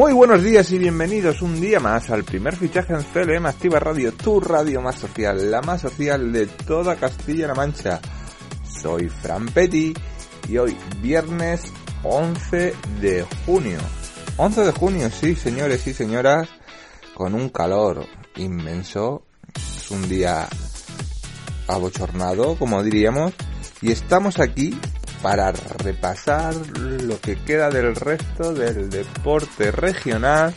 Muy buenos días y bienvenidos un día más al primer fichaje en CLM Activa Radio, tu radio más social, la más social de toda Castilla-La Mancha. Soy Fran Petty y hoy viernes 11 de junio. 11 de junio, sí señores y señoras, con un calor inmenso. Es un día abochornado, como diríamos, y estamos aquí para repasar lo que queda del resto del deporte regional,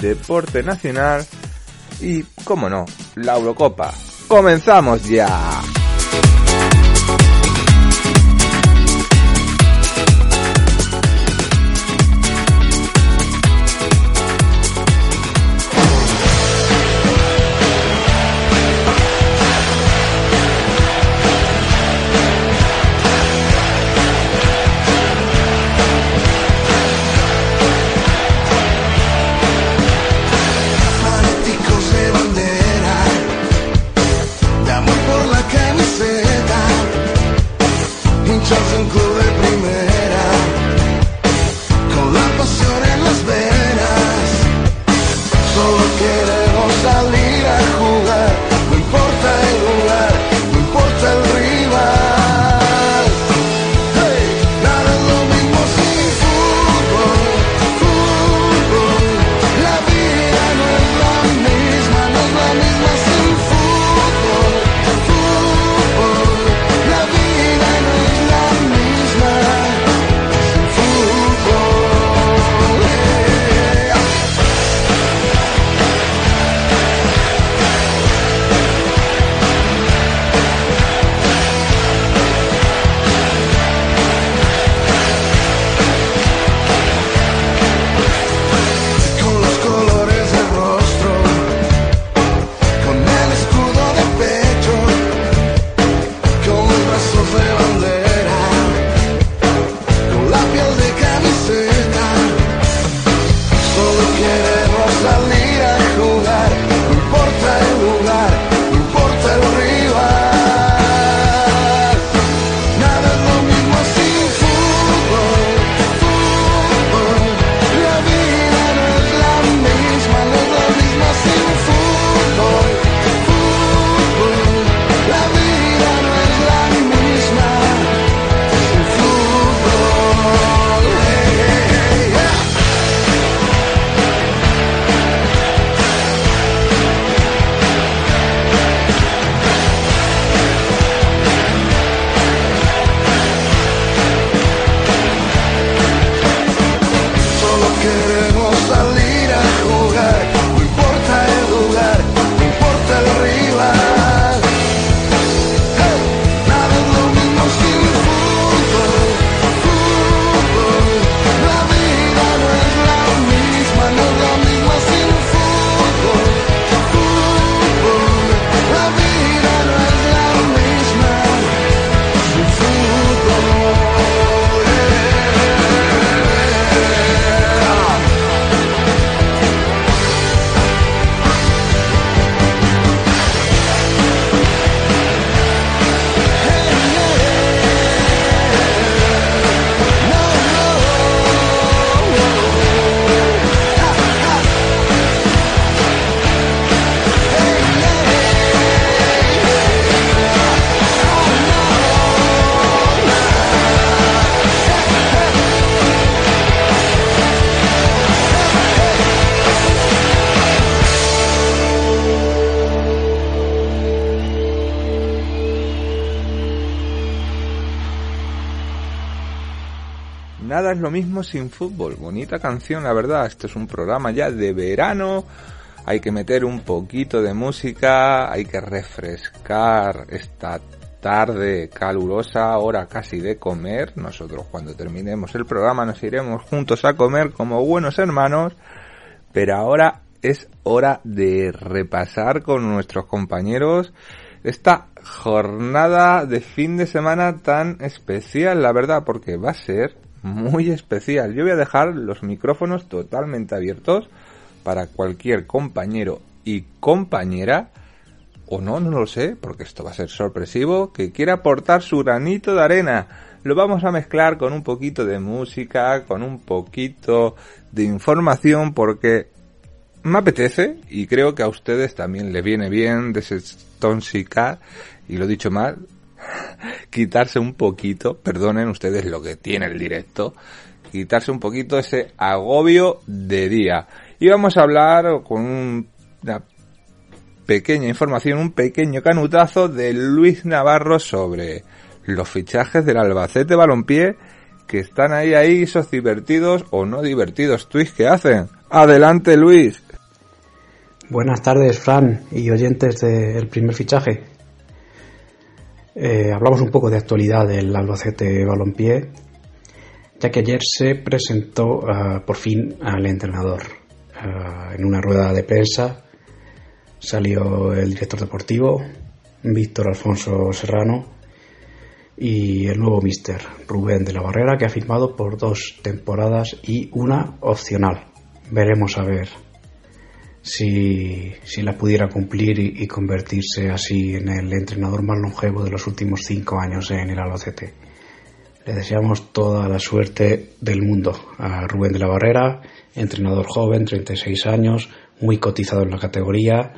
deporte nacional y, como no, la Eurocopa. ¡Comenzamos ya! Sin fútbol. Bonita canción, la verdad. Esto es un programa ya de verano. Hay que meter un poquito de música, hay que refrescar esta tarde calurosa, hora casi de comer. Nosotros cuando terminemos el programa nos iremos juntos a comer como buenos hermanos. Pero ahora es hora de repasar con nuestros compañeros esta jornada de fin de semana tan especial, la verdad, porque va a ser muy especial. Yo voy a dejar los micrófonos totalmente abiertos para cualquier compañero y compañera, o no, no lo sé, porque esto va a ser sorpresivo, que quiera aportar su granito de arena. lo vamos a mezclar con un poquito de música, con un poquito de información, porque me apetece y creo que a ustedes también les viene bien desintoxicar, y lo he dicho mal, quitarse un poquito, perdonen ustedes lo que tiene el directo, quitarse un poquito ese agobio de día. Y vamos a hablar con una pequeña información, un pequeño canutazo de Luis Navarro sobre los fichajes del Albacete Balompié que están ahí, ahí, esos divertidos o no divertidos tweets que hacen. Adelante, Luis. Buenas tardes, Fran y oyentes del primer fichaje. Eh, hablamos un poco de actualidad del Albacete Balompié, ya que ayer se presentó ah, por fin al entrenador. Ah, en una rueda de prensa salió el director deportivo, Víctor Alfonso Serrano, y el nuevo mister, Rubén de la Barrera, que ha firmado por dos temporadas y una opcional. Veremos a ver si, la pudiera cumplir y, convertirse así en el entrenador más longevo de los últimos cinco años en el Albacete. Le deseamos toda la suerte del mundo a Rubén de la Barrera, entrenador joven, 36 años, muy cotizado en la categoría.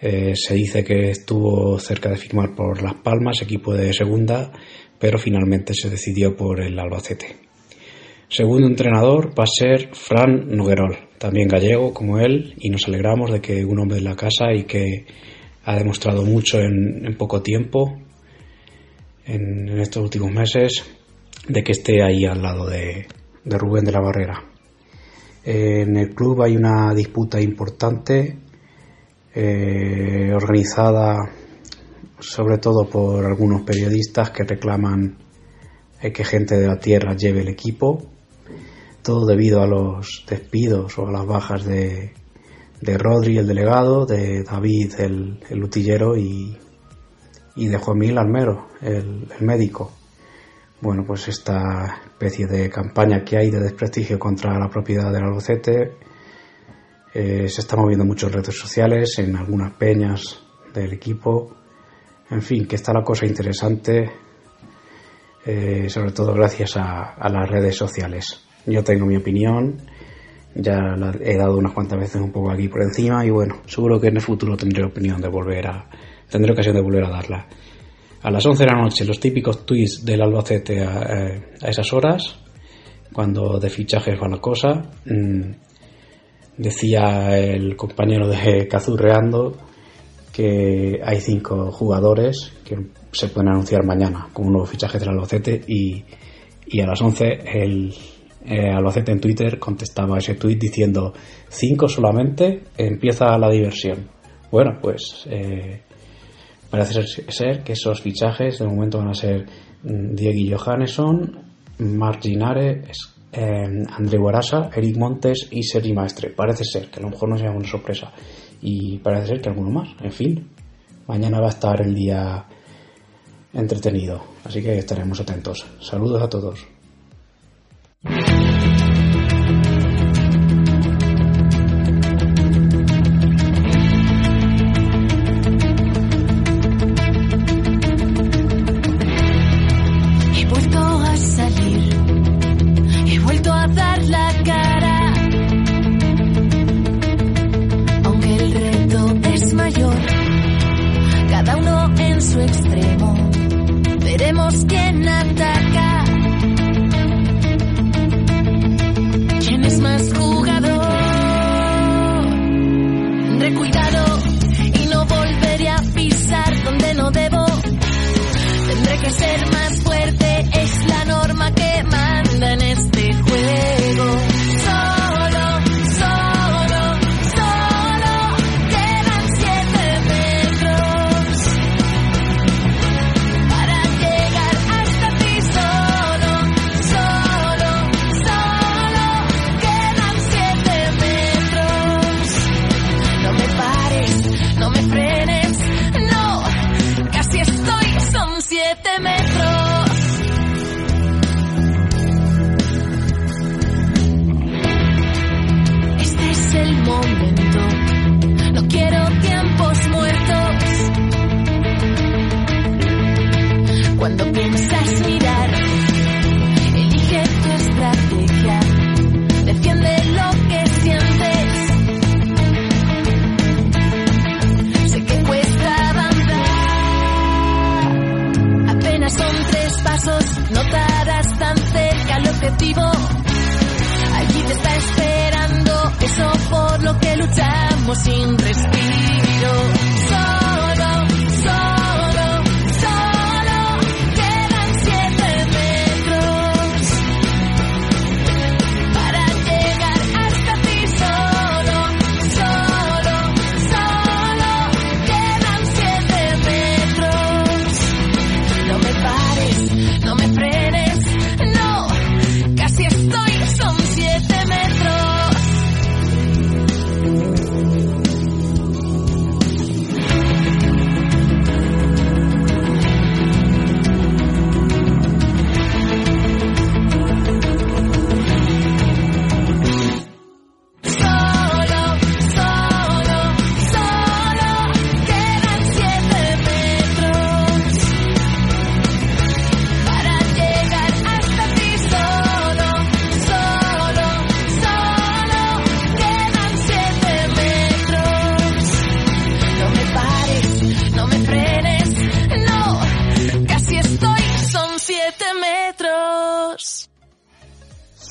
Eh, se dice que estuvo cerca de firmar por Las Palmas, equipo de segunda, pero finalmente se decidió por el Albacete. Segundo entrenador va a ser Fran Noguerol, también gallego como él, y nos alegramos de que un hombre de la casa y que ha demostrado mucho en, poco tiempo, en, estos últimos meses, de que esté ahí al lado de, Rubén de la Barrera. En el club hay una disputa importante, eh, organizada sobre todo por algunos periodistas que reclaman que gente de la tierra lleve el equipo todo debido a los despidos o a las bajas de, de Rodri, el delegado, de David, el, el y, y de Juan Miguel Almero, el, médico. Bueno, pues esta especie de campaña que hay de desprestigio contra la propiedad del Albacete eh, se está moviendo mucho en redes sociales, en algunas peñas del equipo. En fin, que está la cosa interesante, eh, sobre todo gracias a las redes sociales. Yo tengo mi opinión, ya la he dado unas cuantas veces un poco aquí por encima y bueno, seguro que en el futuro tendré opinión de volver a, tendré ocasión de volver a darla. A las 11 de la noche, los típicos tweets del Albacete a, eh, esas horas, cuando de fichajes va la cosa. Mm, decía el compañero de Cazurreando que hay cinco jugadores que se pueden anunciar mañana como nuevo fichaje del Albacete y, y a las 11 el eh, Albacete en Twitter contestaba ese tweet diciendo cinco solamente empieza la diversión. Bueno, pues eh, parece ser, que esos fichajes de momento van a ser mm, Diego Johannesson, Marginare, eh, André Guarasa, Eric Montes y Sergi Maestre. Parece ser que a lo mejor no sea una sorpresa y parece ser que alguno más. En fin, mañana va a estar el día entretenido, así que estaremos atentos. Saludos a todos. Cuando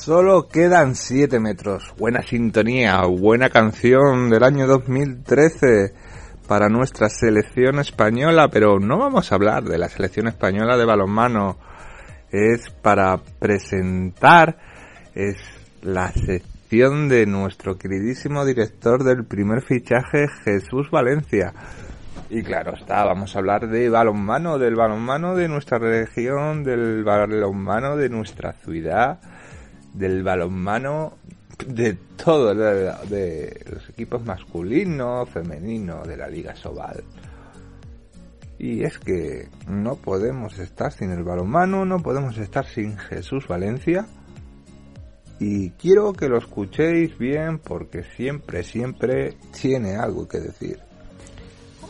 Solo quedan 7 metros. Buena sintonía, buena canción del año 2013 para nuestra selección española, pero no vamos a hablar de la selección española de balonmano. Es para presentar, es la sección de nuestro queridísimo director del primer fichaje, Jesús Valencia. Y claro está, vamos a hablar de balonmano, del balonmano de nuestra región, del balonmano de nuestra ciudad del balonmano de todo, de, los equipos masculinos, femeninos de la Liga Sobal. Y es que no podemos estar sin el balonmano, no podemos estar sin Jesús Valencia. Y quiero que lo escuchéis bien porque siempre, siempre tiene algo que decir.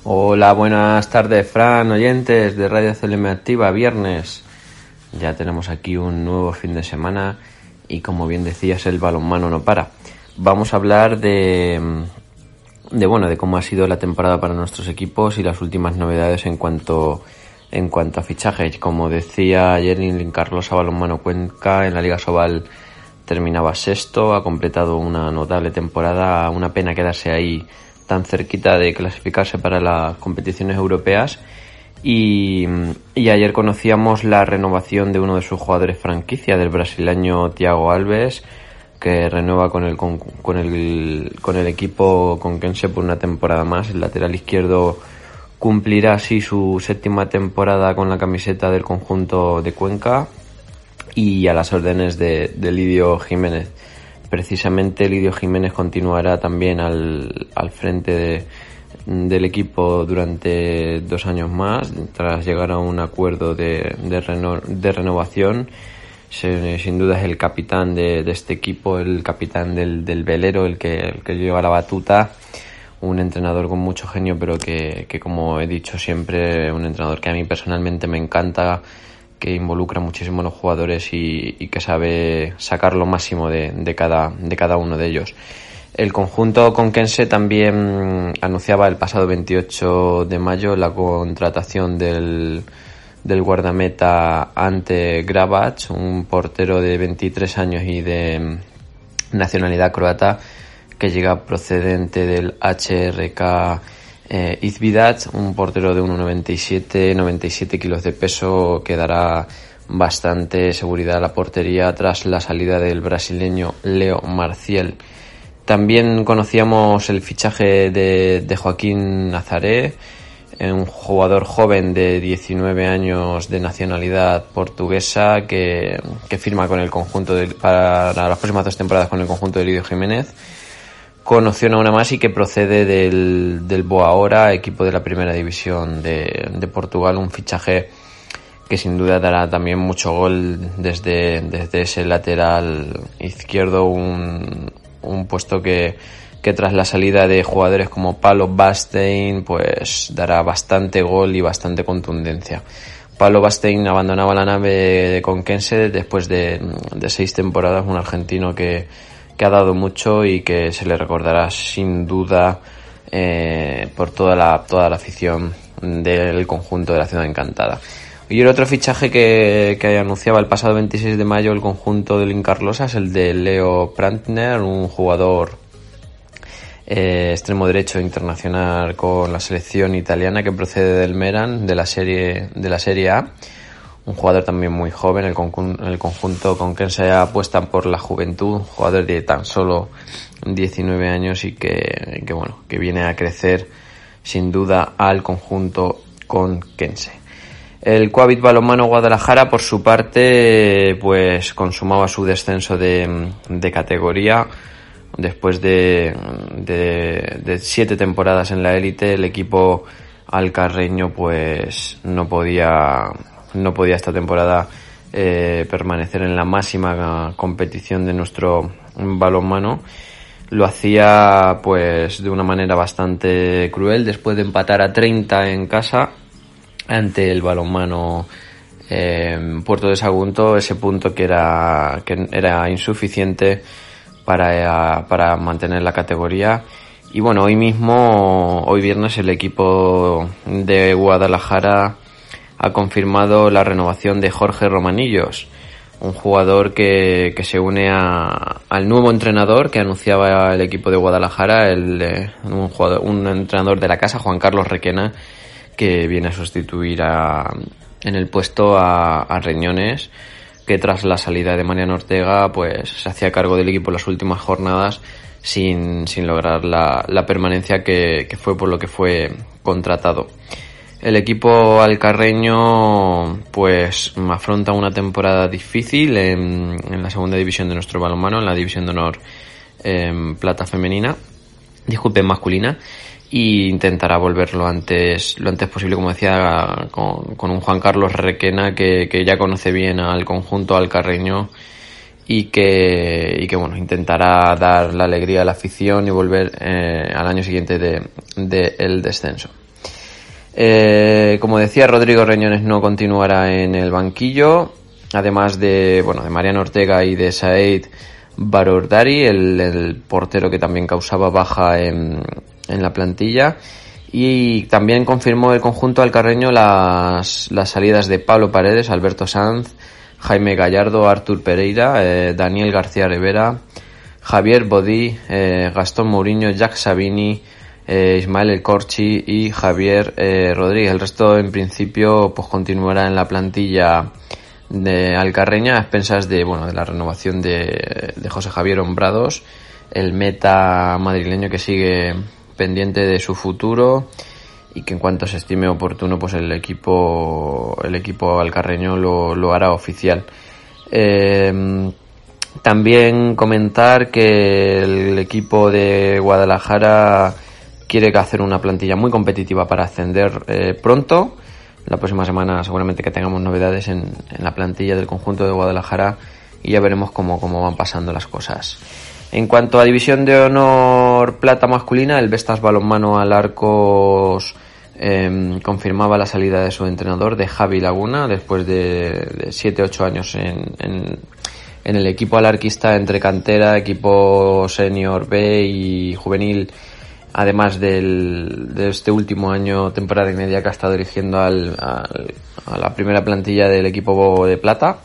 Hola, buenas tardes, Fran, oyentes de Radio CLM Activa, viernes. Ya tenemos aquí un nuevo fin de semana y como bien decías el balonmano no para. Vamos a hablar de, de bueno de cómo ha sido la temporada para nuestros equipos y las últimas novedades en cuanto en cuanto a fichajes. Como decía ayer Carlos a Balonmano Cuenca en la Liga Sobal terminaba sexto, ha completado una notable temporada, una pena quedarse ahí tan cerquita de clasificarse para las competiciones europeas y, ayer conocíamos la renovación de uno de sus jugadores franquicia, del brasileño Thiago Alves, que renueva con el, con, el, con el equipo conquense por una temporada más. El lateral izquierdo cumplirá así su séptima temporada con la camiseta del conjunto de Cuenca y a las órdenes de, de Lidio Jiménez. Precisamente Lidio Jiménez continuará también al, al frente de del equipo durante dos años más, tras llegar a un acuerdo de, de, renovación. sin duda es el capitán de, este equipo, el capitán del, del velero, el que, el que lleva la batuta. Un entrenador con mucho genio, pero que, que, como he dicho siempre, un entrenador que a mí personalmente me encanta, que involucra muchísimo a los jugadores y, y que sabe sacar lo máximo de, cada, de cada uno de ellos. El conjunto conquense también anunciaba el pasado 28 de mayo la contratación del, del guardameta Ante Gravac, un portero de 23 años y de nacionalidad croata que llega procedente del HRK eh, Izvidat, un portero de 1,97, 97 kilos de peso que dará bastante seguridad a la portería tras la salida del brasileño Leo Marcial también conocíamos el fichaje de, Joaquín Nazaré, un jugador joven de 19 años de nacionalidad portuguesa que, firma con el conjunto de, para las próximas dos temporadas con el conjunto de Lidio Jiménez. Conoció a una más y que procede del, del equipo de la primera división de, de Portugal, un fichaje que sin duda dará también mucho gol desde, desde ese lateral izquierdo, un, un puesto que, tras la salida de jugadores como Palo Bastein, pues dará bastante gol y bastante contundencia. Palo Bastein abandonaba la nave de Conquense después de, de seis temporadas, un argentino que, que, ha dado mucho y que se le recordará sin duda eh, por toda la, toda la afición del conjunto de la ciudad encantada. Y el otro fichaje que, anunciaba el pasado 26 de mayo el conjunto del Incarlosa es el de Leo Prantner, un jugador eh, extremo derecho internacional con la selección italiana que procede del Meran de la serie de la Serie A. Un jugador también muy joven, el, el conjunto con quien se apuestan por la juventud, un jugador de tan solo 19 años y que, que bueno, que viene a crecer sin duda al conjunto con Kense. El Coavit Balonmano Guadalajara, por su parte, pues consumaba su descenso de, de categoría Después de, de, siete temporadas en la élite, el equipo alcarreño pues no podía, no podía esta temporada eh, permanecer en la máxima competición de nuestro balonmano. Lo hacía pues de una manera bastante cruel después de empatar a 30 en casa ante el balonmano eh, Puerto de Sagunto, ese punto que era, que era insuficiente para, para mantener la categoría. Y bueno, hoy mismo, hoy viernes, el equipo de Guadalajara ha confirmado la renovación de Jorge Romanillos, un jugador que, que se une a, al nuevo entrenador que anunciaba el equipo de Guadalajara, el, eh, un, jugador, un entrenador de la casa, Juan Carlos Requena, que viene a sustituir a, en el puesto a, Reñones que tras la salida de Mariano Ortega pues se hacía cargo del equipo las últimas jornadas sin, sin lograr la, la permanencia que, que, fue por lo que fue contratado. El equipo alcarreño pues afronta una temporada difícil en, en la segunda división de nuestro balonmano, en la división de honor en plata femenina, disculpe masculina, y intentará volver lo antes, lo antes posible, como decía, con, con un Juan Carlos Requena que, que, ya conoce bien al conjunto alcarreño y que, y que bueno, intentará dar la alegría a la afición y volver eh, al año siguiente de, de el descenso. Eh, como decía, Rodrigo Reñones no continuará en el banquillo, además de, bueno, de Mariano Ortega y de Said Barordari, el, el portero que también causaba baja en, en la plantilla. Y también confirmó el conjunto alcarreño las, las salidas de Pablo Paredes, Alberto Sanz, Jaime Gallardo, Artur Pereira, eh, Daniel García Rivera, Javier Bodí, eh, Gastón Mourinho, Jack Sabini, eh, Ismael El Corchi y Javier Rodríguez. El resto, en principio, pues continuará en la plantilla de Alcarreña a expensas de, bueno, de la renovación de, de José Javier Hombrados, el meta madrileño que sigue pendiente de su futuro y que en cuanto se estime oportuno pues el equipo el equipo alcarreño lo, lo hará oficial. Eh, también comentar que el equipo de Guadalajara quiere hacer una plantilla muy competitiva para ascender eh, pronto. La próxima semana seguramente que tengamos novedades en, en, la plantilla del conjunto de Guadalajara y ya veremos cómo, cómo van pasando las cosas en cuanto a división de honor plata masculina, el Vestas Balonmano al Arcos eh, confirmaba la salida de su entrenador, de Javi Laguna, después de 7-8 años en, el equipo alarquista entre cantera, equipo senior B y juvenil, además de este último año, temporada y media que ha estado dirigiendo al, al, a la primera plantilla del equipo de plata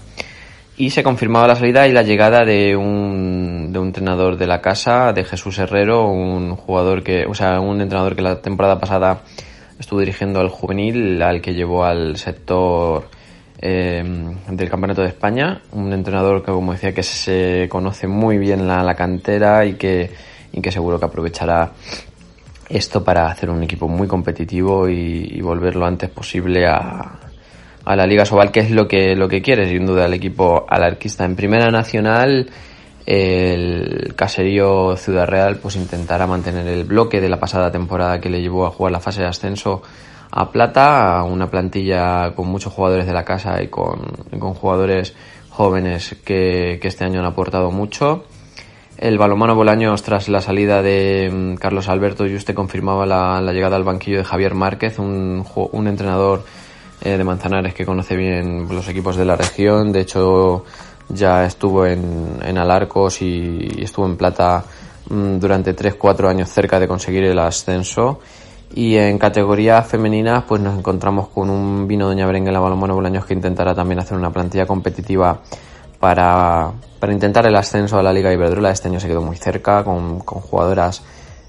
y se confirmaba la salida y la llegada de un, de un entrenador de la casa, de Jesús Herrero, un jugador que, o sea, un entrenador que la temporada pasada estuvo dirigiendo al juvenil, al que llevó al sector eh, del Campeonato de España, un entrenador que, como decía, que se conoce muy bien la, la cantera y que, y que seguro que aprovechará esto para hacer un equipo muy competitivo y, y volver lo antes posible a, a la Liga Sobal, que es lo que, lo que quiere, sin duda, el equipo alarquista. En Primera Nacional, el caserío Ciudad Real pues intentará mantener el bloque de la pasada temporada que le llevó a jugar la fase de ascenso a Plata, una plantilla con muchos jugadores de la casa y con, con jugadores jóvenes que, que, este año han aportado mucho. El balomano Bolaños, tras la salida de mm, Carlos Alberto Yuste, confirmaba la, la llegada al banquillo de Javier Márquez, un, un entrenador eh, de Manzanares que conoce bien los equipos de la región. De hecho, ya estuvo en, en Alarcos y, estuvo en Plata mmm, durante 3-4 años cerca de conseguir el ascenso. Y en categoría femenina, pues nos encontramos con un vino Doña Berenguela Balomano Bolaños que intentará también hacer una plantilla competitiva para, para intentar el ascenso a la Liga Iberdrola. Este año se quedó muy cerca con, con jugadoras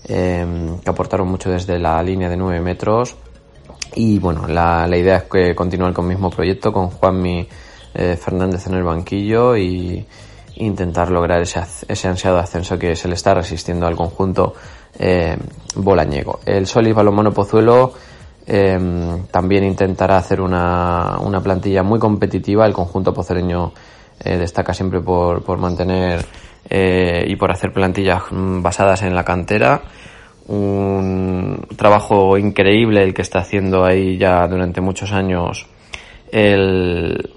que aportaron mucho desde la línea de 9 metros. Y bueno, la, la idea es que continuar con el mismo proyecto, con Juanmi Fernández en el banquillo y intentar lograr ese, ese ansiado ascenso que se le está resistiendo al conjunto eh, bolañego. El Solís Balonmano Pozuelo em, también intentará hacer una, una, plantilla muy competitiva. El conjunto pozueleño eh, destaca siempre por, por mantener eh, y por hacer plantillas mm, basadas en la cantera. Un trabajo increíble el que está haciendo ahí ya durante muchos años el,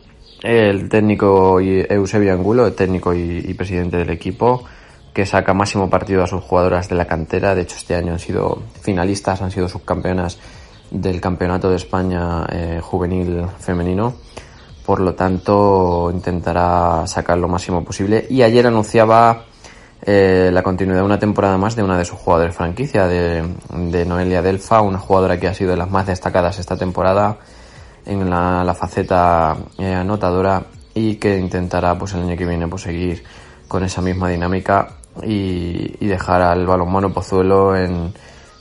el técnico Eusebio Angulo, el técnico y, presidente del equipo, que saca máximo partido a sus jugadoras de la cantera. De hecho, este año han sido finalistas, han sido subcampeonas del Campeonato de España eh, Juvenil Femenino. Por lo tanto, intentará sacar lo máximo posible. Y ayer anunciaba eh, la continuidad de una temporada más de una de sus jugadoras franquicia, de, de Noelia Delfa, una jugadora que ha sido de las más destacadas esta temporada en la, faceta eh, anotadora y que intentará pues el año que viene pues seguir con esa misma dinámica y, dejar al balonmano Pozuelo en,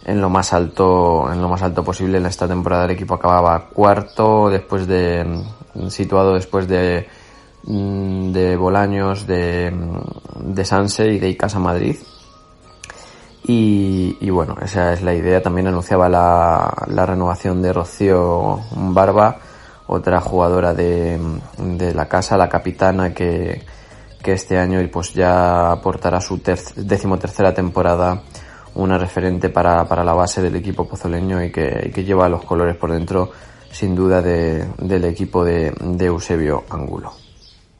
en lo más alto en lo más alto posible. En esta temporada el equipo acababa cuarto después de situado después de mm, de Bolaños de, de Sanse y de Icasa Madrid y, bueno, esa es la idea. También anunciaba la, renovación de Rocío Barba, otra jugadora de, de la casa, la capitana que, este año pues ya aportará su decimotercera temporada una referente para, para, la base del equipo pozoleño y que, que lleva los colores por dentro sin duda de, del equipo de, de Eusebio Angulo.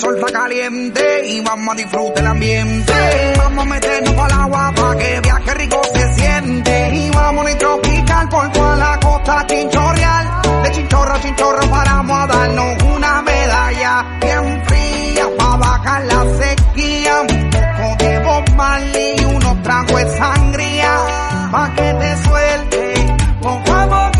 sol está caliente y vamos a disfrutar el ambiente. Vamos a meternos para el agua para que viaje rico se siente. Y vamos a tropical por toda la costa chinchorreal. De chinchorro a chinchorro paramos a darnos una medalla bien fría para bajar la sequía. Un poco de Bob y unos tragos de sangría pa' que te suelte poco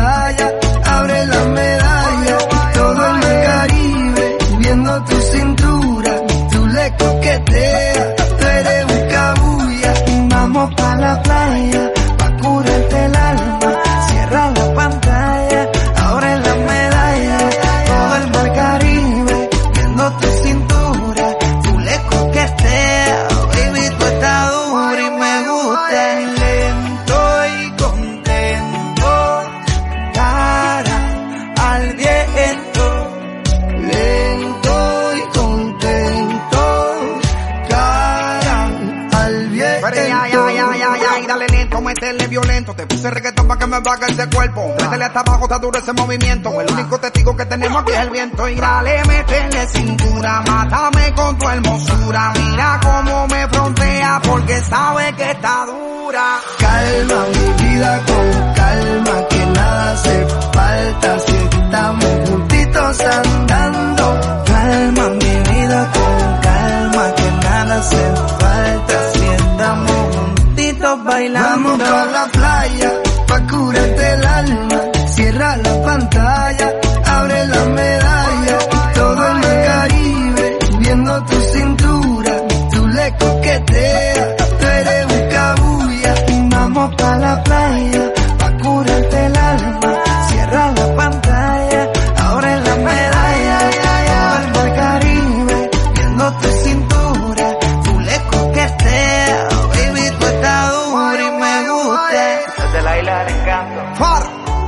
duro ese movimiento.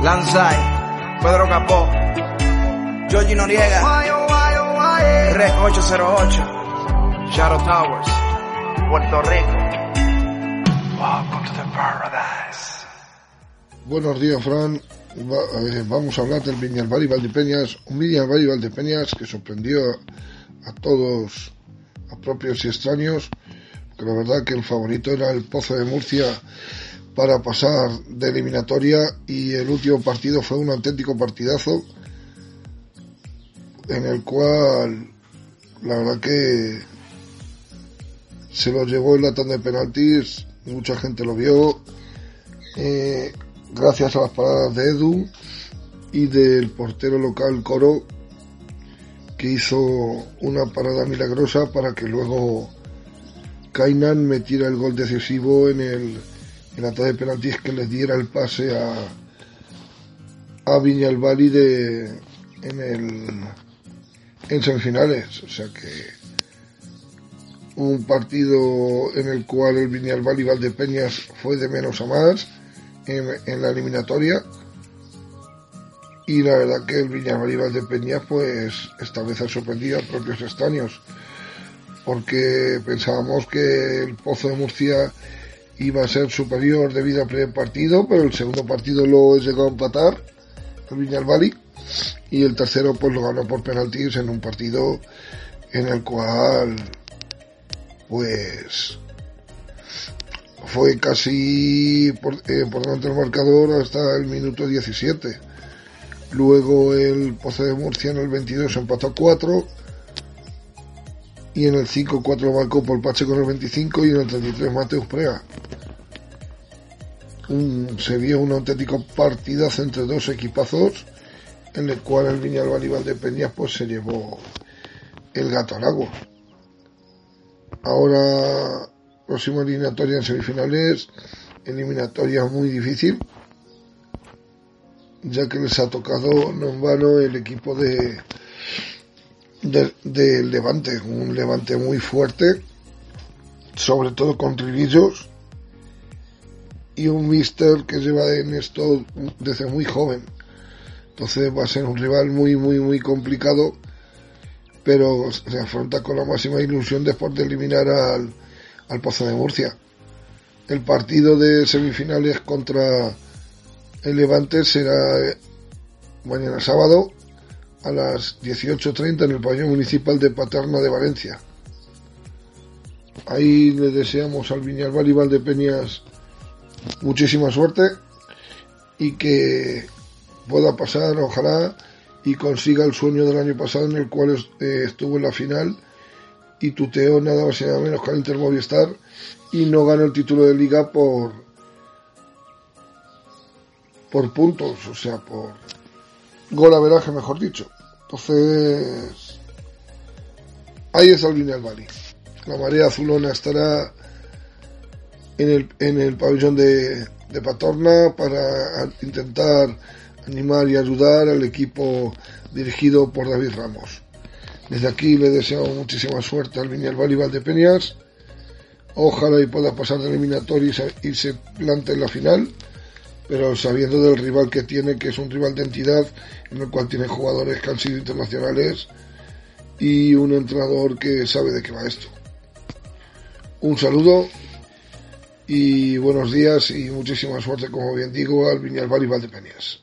Westside, Pedro Capó, Georgie Noriega, Rec 808, Shadow Towers, Puerto Rico. Welcome to the paradise. Buenos días, Fran. Va- eh, vamos a hablar del Viñalbal y Valdepeñas, un Viñalbal y Valdepeñas que sorprendió a, a todos, a propios y extraños, que la verdad que el favorito era el Pozo de Murcia para pasar de eliminatoria y el último partido fue un auténtico partidazo en el cual la verdad que se lo llevó el latón de penaltis, mucha gente lo vio, eh, gracias a las paradas de Edu y del portero local Coro, que hizo una parada milagrosa para que luego Kainan metiera el gol decisivo en el en la tanda de penaltis que les diera el pase a a Viñalbali de en el en semifinales, o sea que un partido en el cual el Viñalbal y Valdepeñas fue de menos a más en, en la eliminatoria. Y la verdad que el Viñalbal y Valdepeñas pues esta vez ha sorprendido a propios extraños porque pensábamos que el Pozo de Murcia iba a ser superior debido al primer partido pero el segundo partido lo llegó a empatar el Viñalbali y el tercero pues lo ganó por penaltis en un partido en el cual pues fue casi por, eh, por delante del marcador hasta el minuto 17. Luego el Pozo de Murcia en el 22 empató a 4 y en el 5-4 marcó por Pache con el 25 y en el 33 Mateus Prea. Un- se vio un auténtico partidazo entre dos equipazos en el cual el Viñalbal y Valdepeñas pues se llevó el gato al agua. Ahora, próxima eliminatoria en semifinales, eliminatoria muy difícil, ya que les ha tocado no en vano el equipo de, de, de Levante, un Levante muy fuerte, sobre todo con Ribillos, y un Mister que lleva en esto desde muy joven. Entonces va a ser un rival muy, muy, muy complicado pero se afronta con la máxima ilusión después de eliminar al, al Pozo de Murcia. El partido de semifinales contra el Levante será eh, mañana sábado a las 18.30 en el pabellón municipal de Paterna de Valencia. Ahí le deseamos al Viñalbal y Valdepeñas muchísima suerte y que pueda pasar, ojalá, y consiga el sueño del año pasado en el cual eh, estuvo en la final y tuteó nada más y nada menos que al Inter Movistar y no ganó el título de liga por por puntos, o sea, por gol averaje, mejor dicho. Entonces, ahí está el Viñal Bali. La marea azulona estará en el, en el pabellón de, de Patorna para intentar animar y ayudar al equipo dirigido por David Ramos. Desde aquí le deseo muchísima suerte al Viñalbal y Valdepeñas. Ojalá y pueda pasar de eliminatoria y se plante en la final, pero sabiendo del rival que tiene, que es un rival de entidad, en el cual tiene jugadores que han sido internacionales y un entrenador que sabe de qué va esto. Un saludo y buenos días y muchísima suerte, como bien digo, al Viñalbal y Valdepeñas.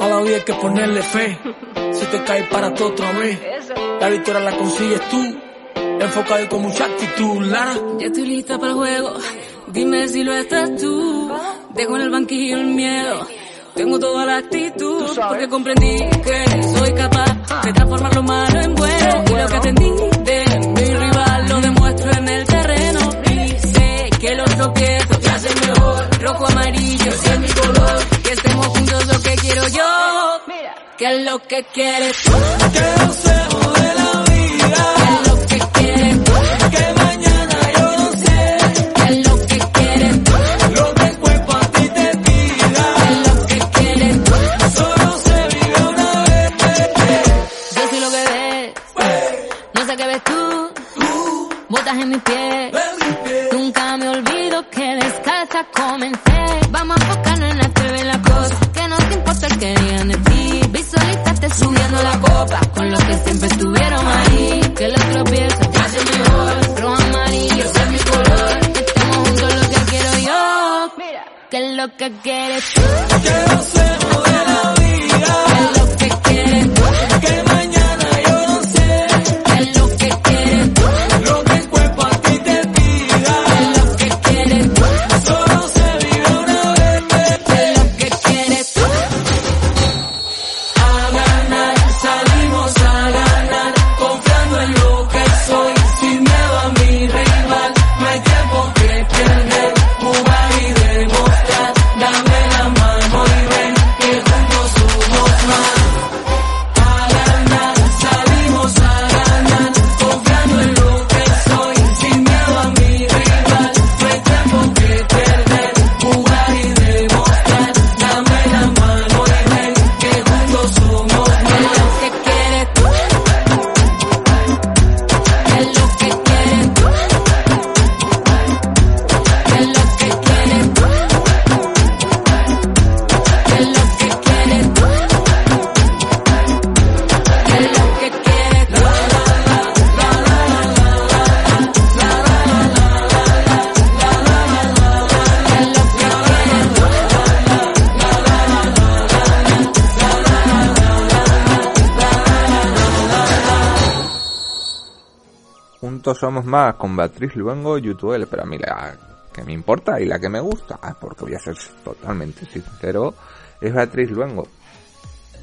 A hay que ponerle fe. Si te caes para todo otra vez. La victoria la consigues tú. Enfocado y con mucha actitud, Lara. Ya estoy lista para el juego. Dime si lo estás tú. Dejo en el banquillo el miedo. Tengo toda la actitud. Porque comprendí que soy capaz de transformar lo malo en bueno. Y lo que entendí de mi rival lo demuestro en el terreno. Y sé que los tropiezos te hacen mejor. Rojo, amarillo, ese es mi color. Que estemos juntos lo que quiero yo. Que es lo que quieres tú. Que gocemos de la vida. Que es lo que quieres tú. Que mañana Somos más con Beatriz Luengo y YouTube, pero a mí la que me importa y la que me gusta, ah, porque voy a ser totalmente sincero, es Beatriz Luengo.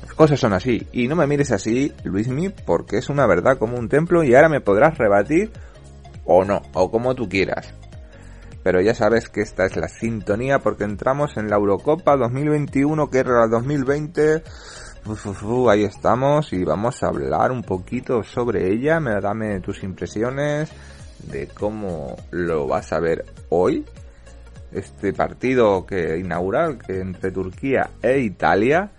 Las cosas son así, y no me mires así, Luismi, porque es una verdad como un templo y ahora me podrás rebatir o no, o como tú quieras. Pero ya sabes que esta es la sintonía porque entramos en la Eurocopa 2021, que era la 2020. Ahí estamos y vamos a hablar un poquito sobre ella. Me dame tus impresiones de cómo lo vas a ver hoy. Este partido que inaugural que entre Turquía e Italia.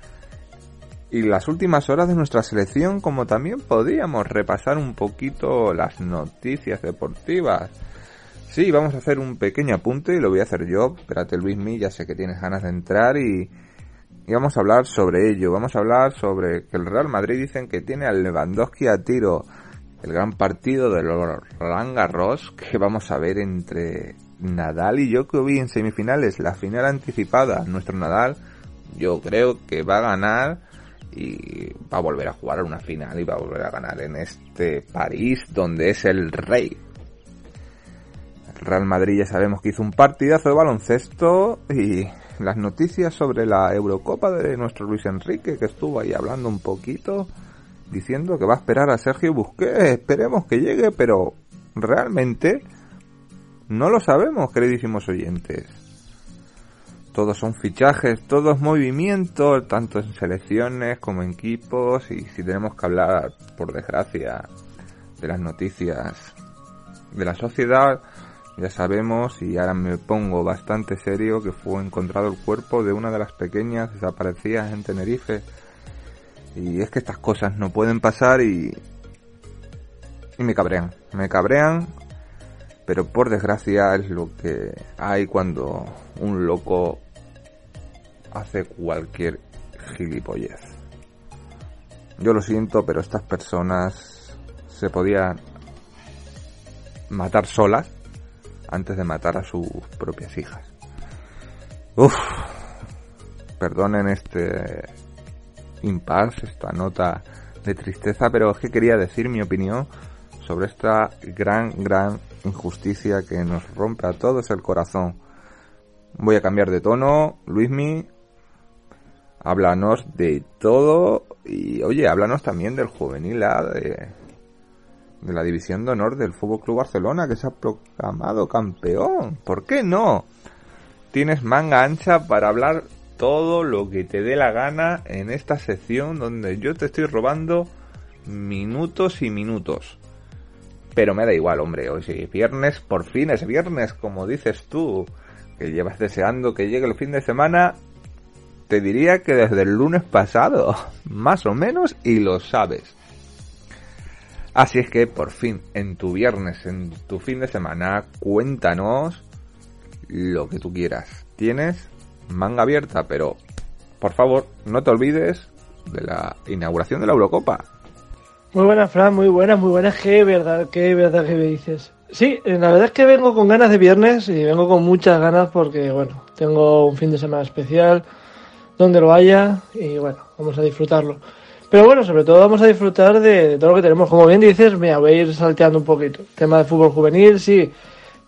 Y las últimas horas de nuestra selección, como también podíamos repasar un poquito las noticias deportivas. Sí, vamos a hacer un pequeño apunte y lo voy a hacer yo. Espérate, Luismi, ya sé que tienes ganas de entrar y, y vamos a hablar sobre ello. Vamos a hablar sobre que el Real Madrid dicen que tiene al Lewandowski a tiro. El gran partido de Roland Garros que vamos a ver entre Nadal y Djokovic en semifinales. La final anticipada. Nuestro Nadal yo creo que va a ganar y va a volver a jugar una final y va a volver a ganar en este París donde es el rey. Real Madrid ya sabemos que hizo un partidazo de baloncesto y las noticias sobre la Eurocopa de nuestro Luis Enrique que estuvo ahí hablando un poquito diciendo que va a esperar a Sergio Busquets. Esperemos que llegue, pero realmente no lo sabemos, queridísimos oyentes. Todos son fichajes, todos movimientos, tanto en selecciones como en equipos y si tenemos que hablar, por desgracia, de las noticias de la sociedad, ya sabemos y ahora me pongo bastante serio que fue encontrado el cuerpo de una de las pequeñas desaparecidas en Tenerife. Y es que estas cosas no pueden pasar y, y me cabrean, me cabrean, pero por desgracia es lo que hay cuando un loco hace cualquier gilipollez. Yo lo siento, pero estas personas se podían matar solas antes de matar a sus propias hijas. Uf, perdonen este impasse, esta nota de tristeza, pero es que quería decir mi opinión sobre esta gran, gran injusticia que nos rompe a todos el corazón. Voy a cambiar de tono, Luismi, háblanos de todo y oye, háblanos también del juvenil A de, de la división de honor del Fútbol Club Barcelona que se ha proclamado campeón. ¿Por qué no? Tienes manga ancha para hablar todo lo que te dé la gana en esta sección donde yo te estoy robando minutos y minutos. Pero me da igual, hombre. Hoy es viernes, por fin es viernes, como dices tú, que llevas deseando que llegue el fin de semana. Te diría que desde el lunes pasado, más o menos, y lo sabes. Así es que por fin, en tu viernes, en tu fin de semana, cuéntanos lo que tú quieras. Tienes manga abierta, pero por favor, no te olvides de la inauguración de la Eurocopa. Muy buenas, Fran, muy buenas, muy buenas. Qué verdad, qué verdad que me dices. Sí, eh, la verdad es que vengo con ganas de viernes y vengo con muchas ganas porque, bueno, tengo un fin de semana especial donde lo haya y, bueno, vamos a disfrutarlo. Pero bueno, sobre todo vamos a disfrutar de, todo lo que tenemos. Como bien dices, me voy a ir salteando un poquito. Tema de fútbol juvenil, sí.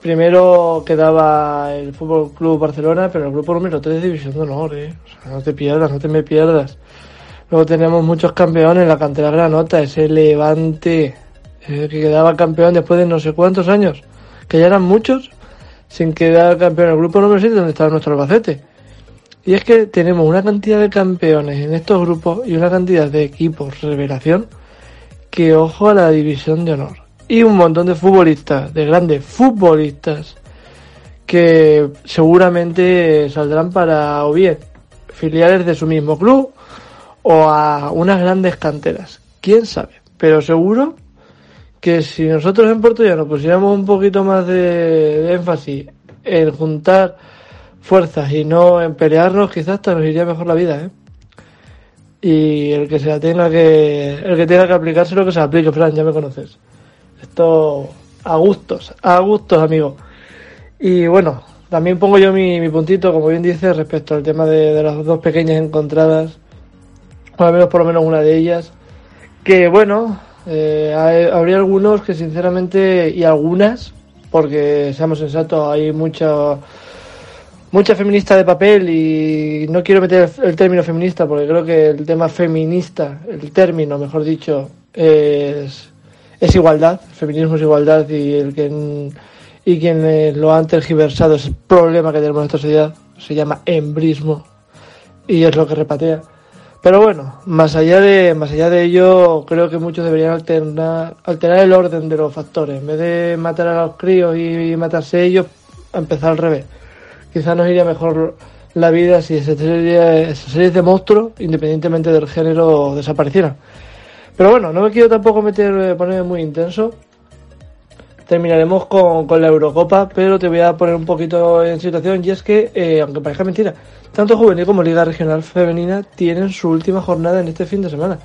Primero quedaba el Fútbol Club Barcelona, pero el grupo número 3 de División de Honor, ¿eh? O sea, no te pierdas, no te me pierdas. Luego tenemos muchos campeones, la cantera Granota, ese Levante, eh, que quedaba campeón después de no sé cuántos años, que ya eran muchos, sin quedar campeón el grupo número 7 donde estaba nuestro Albacete. Y es que tenemos una cantidad de campeones en estos grupos y una cantidad de equipos revelación que ojo a la división de honor. Y un montón de futbolistas, de grandes futbolistas, que seguramente saldrán para o bien filiales de su mismo club o a unas grandes canteras. ¿Quién sabe? Pero seguro que si nosotros en Puerto Llano pusiéramos un poquito más de énfasis en juntar fuerzas y no en pelearnos, quizás hasta nos iría mejor la vida, ¿eh? Y el que se la tenga que, el que tenga que aplicarse lo que se aplique, Fran, ya me conoces. Esto a gustos, a gustos, amigo. Y bueno, también pongo yo mi, mi puntito, como bien dice, respecto al tema de, de las dos pequeñas encontradas, o al menos por lo menos una de ellas, que bueno, eh, habría algunos que sinceramente, y algunas, porque seamos sensatos, hay mucha mucha feminista de papel y no quiero meter el, término feminista porque creo que el tema feminista, el término, mejor dicho, es, igualdad, feminismo es igualdad y el que y quienes lo han tergiversado es el problema que tenemos en esta sociedad, se llama embrismo y es lo que repatea. Pero bueno, más allá de más allá de ello, creo que muchos deberían alternar, alterar el orden de los factores. En vez de matar a los críos y matarse ellos, empezar al revés. Quizás nos iría mejor la vida si esa serie, esa serie de monstruos, independientemente del género, desaparecieran. Pero bueno, no me quiero tampoco meter, eh, ponerme muy intenso. Terminaremos con, la Eurocopa, pero te voy a poner un poquito en situación y es que, eh, aunque parezca mentira, tanto juvenil como Liga Regional Femenina tienen su última jornada en este fin de semana.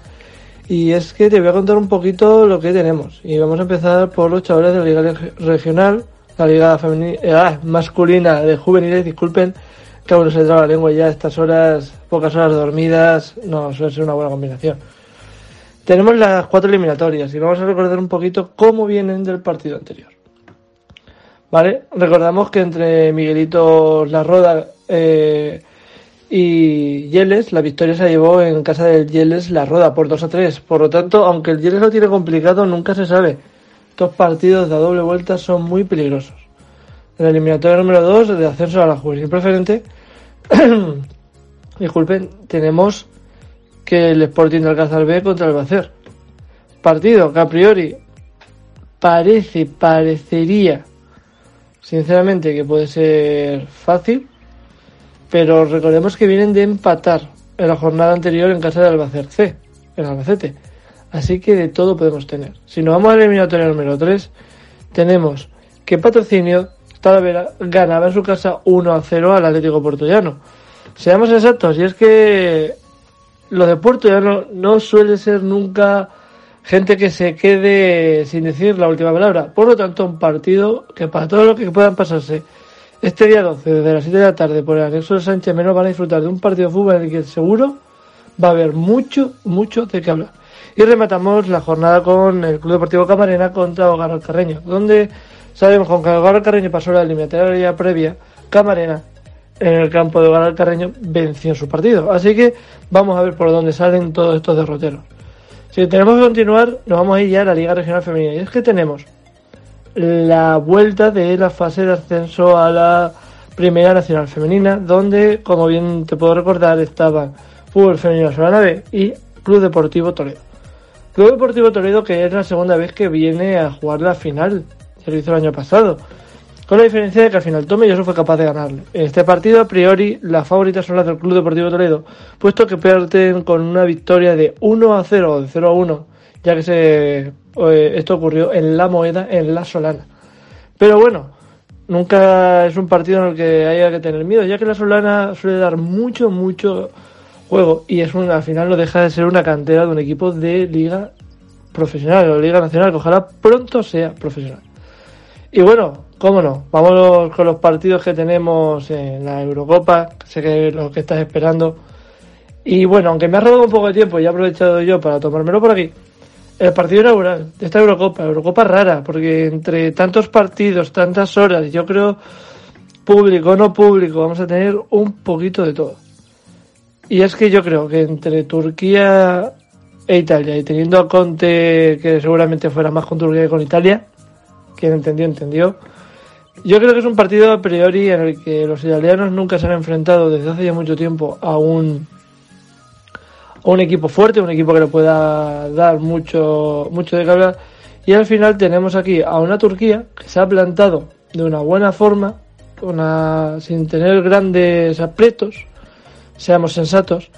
Y es que te voy a contar un poquito lo que tenemos. Y vamos a empezar por los chavales de la Liga Reg- Regional, la Liga Femenina, masculina de juveniles, disculpen, que aún no se traba la lengua ya estas horas, pocas horas dormidas, no, suele ser una buena combinación. Tenemos las cuatro eliminatorias y vamos a recordar un poquito cómo vienen del partido anterior. ¿Vale? Recordamos que entre Miguelito La Roda eh, y Yeles, la victoria se llevó en casa del Yeles La Roda por 2 a 3. Por lo tanto, aunque el Yeles lo tiene complicado, nunca se sabe. Estos partidos de doble vuelta son muy peligrosos. En la eliminatoria número 2 de ascenso a la juvenil preferente, disculpen, tenemos que el Sporting de Alcázar B contra el Bacer. Partido que a priori parece, parecería, sinceramente, que puede ser fácil, pero recordemos que vienen de empatar en la jornada anterior en casa de Albacete C, en Albacete. Así que de todo podemos tener. Si nos vamos a la eliminatoria número 3, tenemos que Patrocinio Talavera ganaba en su casa 1 a 0 al Atlético Portollano. Seamos exactos, y es que los de Puerto Llano no suele ser nunca gente que se quede sin decir la última palabra. Por lo tanto, un partido que para todos los que puedan pasarse este día 12, desde las 7 de la tarde, por el anexo de Sánchez Menos, van a disfrutar de un partido de fútbol en el que seguro va a haber mucho, mucho de qué hablar. Y rematamos la jornada con el Club Deportivo Camarena contra Hogar Alcarreño, donde sabemos que aunque Hogar Alcarreño pasó la eliminatoria previa, Camarena en el campo de Hogar Alcarreño venció su partido. Así que vamos a ver por dónde salen todos estos derroteros. Si tenemos que continuar, nos vamos a ir ya a la Liga Regional Femenina. Y es que tenemos la vuelta de la fase de ascenso a la Primera Nacional Femenina, donde, como bien te puedo recordar, estaban Fútbol Femenino Solana B y Club Deportivo Toledo. Club Deportivo Toledo que es la segunda vez que viene a jugar la final, ya lo hizo el año pasado, con la diferencia de que al final Tomelloso fue capaz de ganarle. Este partido, a priori, las favoritas son las del Club Deportivo Toledo, puesto que pierden con una victoria de 1 a 0 o de 0 a 1, ya que se eh, esto ocurrió en la moneda, en la Solana. Pero bueno, nunca es un partido en el que haya que tener miedo, ya que la Solana suele dar mucho, mucho juego y es un, al final no deja de ser una cantera de un equipo de liga profesional, o liga nacional, que ojalá pronto sea profesional. Y bueno, cómo no, vámonos con los partidos que tenemos en la Eurocopa, sé que es lo que estás esperando. Y bueno, aunque me ha robado un poco de tiempo y he aprovechado yo para tomármelo por aquí, el partido inaugural de esta Eurocopa, Eurocopa rara, porque entre tantos partidos, tantas horas, yo creo, público o no público, vamos a tener un poquito de todo. Y es que yo creo que entre Turquía e Italia, y teniendo a Conte que seguramente fuera más con Turquía que con Italia, quien entendió, entendió. Yo creo que es un partido a priori en el que los italianos nunca se han enfrentado desde hace ya mucho tiempo a un a un equipo fuerte, un equipo que le pueda dar mucho mucho de que hablar. Y al final tenemos aquí a una Turquía que se ha plantado de una buena forma, una, sin tener grandes aprietos, seamos sensatos,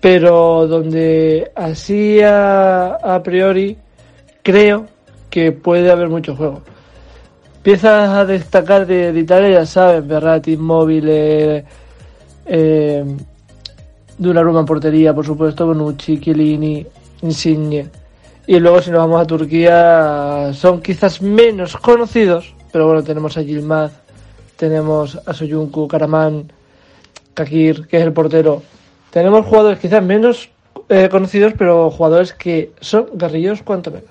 pero donde así a, priori creo que puede haber mucho juego. Piezas a destacar de, de Italia, ya sabes, Berratti, Immobile, eh, Donnarumma en portería, por supuesto, Bonucci, Chiellini, Insigne. Y luego si nos vamos a Turquía, son quizás menos conocidos, pero bueno, tenemos a Yilmaz, tenemos a Soyuncu, Karaman, Kakir, que es el portero. Tenemos jugadores quizás menos eh, conocidos, pero jugadores que son guerrilleros cuanto menos.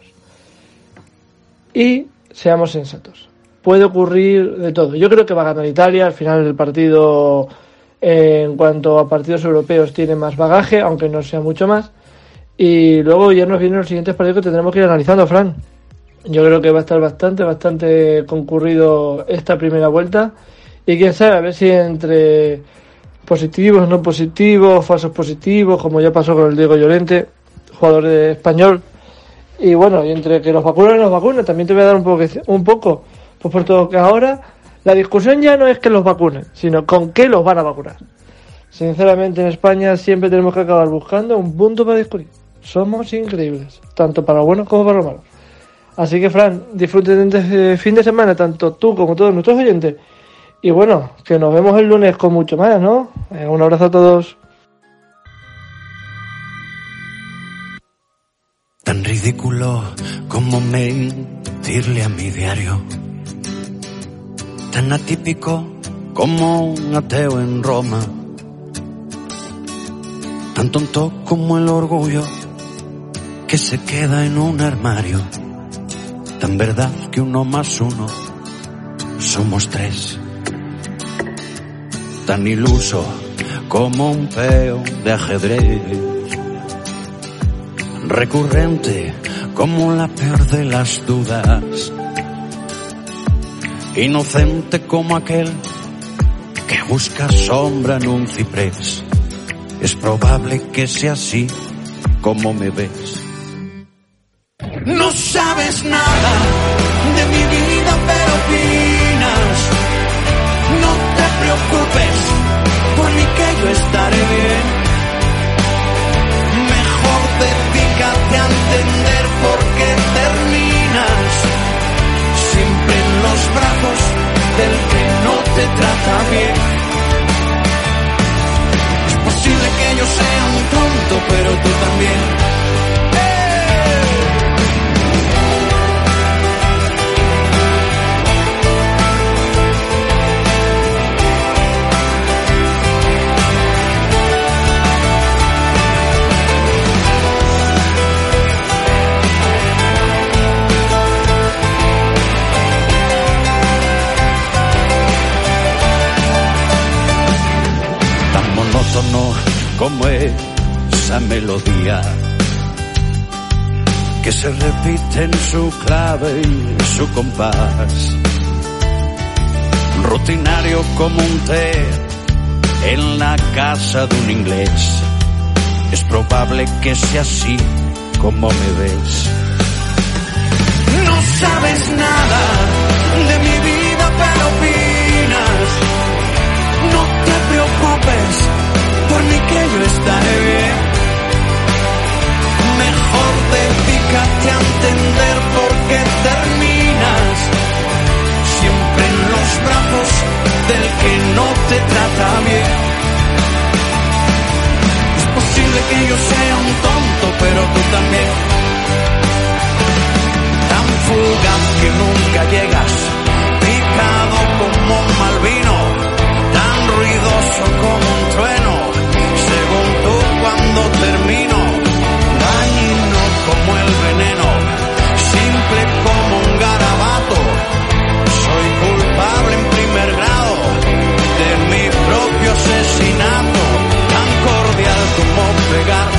Y seamos sensatos. Puede ocurrir de todo. Yo creo que va a ganar Italia. Al final el partido, eh, en cuanto a partidos europeos, tiene más bagaje, aunque no sea mucho más. Y luego ya nos vienen los siguientes partidos que tendremos que ir analizando, Fran. Yo creo que va a estar bastante, bastante concurrido esta primera vuelta. Y quién sabe, a ver si entre positivos, no positivos, falsos positivos, como ya pasó con el Diego Llorente, jugador de español. Y bueno, y entre que los vacunan y los vacunan, también te voy a dar un poco, un poco, pues por todo que ahora la discusión ya no es que los vacunen, sino con qué los van a vacunar. Sinceramente, en España siempre tenemos que acabar buscando un punto para discutir. Somos increíbles, tanto para los buenos como para los malos. Así que, Fran, disfruten de este fin de semana, tanto tú como todos nuestros oyentes. Y bueno, que nos vemos el lunes con mucho más, ¿no? Eh, un abrazo a todos. Tan ridículo como mentirle a mi diario. Tan atípico como un ateo en Roma. Tan tonto como el orgullo que se queda en un armario. Tan verdad que uno más uno somos tres. Tan iluso como un peón de ajedrez recurrente como la peor de las dudas, inocente como aquel que busca sombra en un ciprés. Es probable que sea así como me ves. Del que no te trata bien. Es posible que yo sea un tonto, pero tú también. Como esa melodía que se repite en su clave y su compás. Rutinario como un té en la casa de un inglés. Es probable que sea así como me ves. No sabes nada que yo estaré bien. Mejor dedícate a entender por qué terminas siempre en los brazos del que no te trata bien. Es posible que yo sea un tonto, pero tú también. Tan fugaz que nunca llegas, picado como un mal vino, tan ruidoso como un trueno termino, dañino como el veneno, simple como un garabato, soy culpable en primer grado de mi propio asesinato, tan cordial como pegar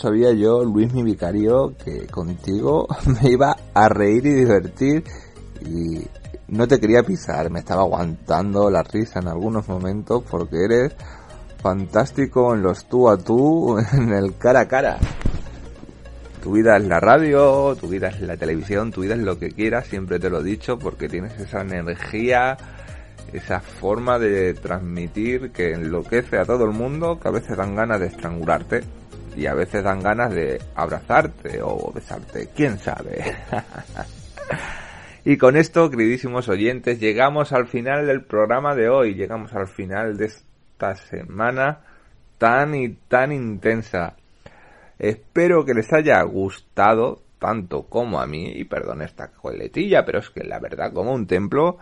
sabía yo, Luis mi vicario, que contigo me iba a reír y divertir y no te quería pisar, me estaba aguantando la risa en algunos momentos porque eres fantástico en los tú a tú, en el cara a cara. Tu vida es la radio, tu vida es la televisión, tu vida es lo que quieras, siempre te lo he dicho porque tienes esa energía, esa forma de transmitir que enloquece a todo el mundo que a veces dan ganas de estrangularte y a veces dan ganas de abrazarte o besarte, quién sabe. y con esto, queridísimos oyentes, llegamos al final del programa de hoy, llegamos al final de esta semana tan y tan intensa. Espero que les haya gustado tanto como a mí, y perdón esta coletilla, pero es que la verdad como un templo,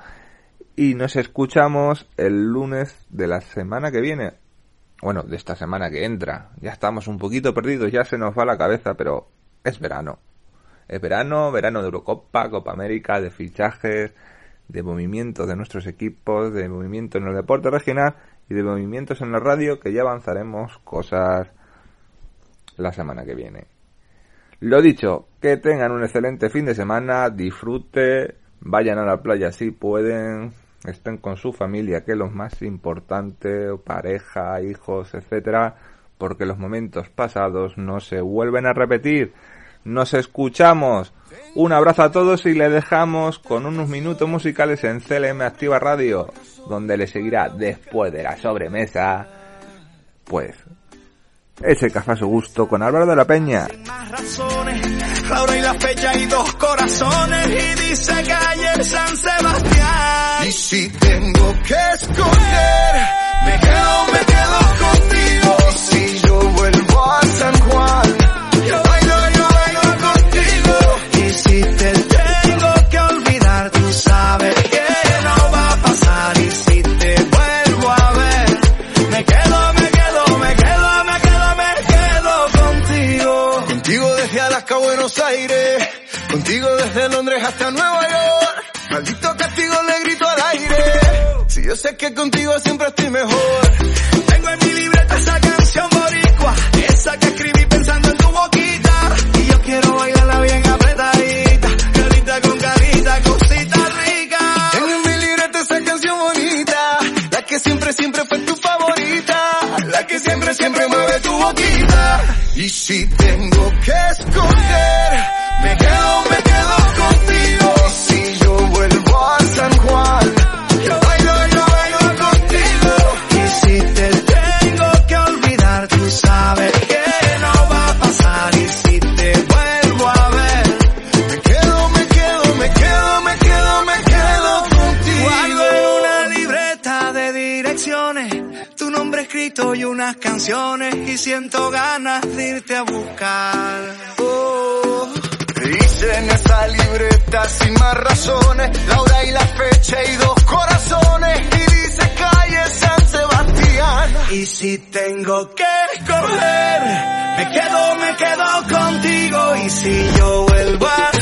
y nos escuchamos el lunes de la semana que viene, bueno, de esta semana que entra. Ya estamos un poquito perdidos, ya se nos va la cabeza, pero es verano. Es verano, verano de Eurocopa, Copa América, de fichajes, de movimientos de nuestros equipos, de movimientos en el deporte regional y de movimientos en la radio que ya avanzaremos cosas la semana que viene. Lo dicho, que tengan un excelente fin de semana, disfrute, vayan a la playa si pueden, estén con su familia, que es lo más importante, pareja, hijos, etcétera, porque los momentos pasados no se vuelven a repetir. Nos escuchamos. Un abrazo a todos y le dejamos con unos minutos musicales en CLM Activa Radio, donde le seguirá después de la sobremesa, pues, ese café a su gusto con Álvaro de la Peña. más razones, la hora y la fecha y dos corazones y dice calle San Sebastián. Y si tengo que escoger, me quedo, me quedo contigo. Y si yo vuelvo a San Juan, Contigo desde Londres hasta Nueva York. Maldito castigo le grito al aire. Si yo sé que contigo siempre estoy mejor. Tengo en mi libreta esa canción boricua, esa que escribí Y si tengo que escoger, me quedo, si tengo que escoger, me quedo, me quedo contigo. Y si yo vuelvo a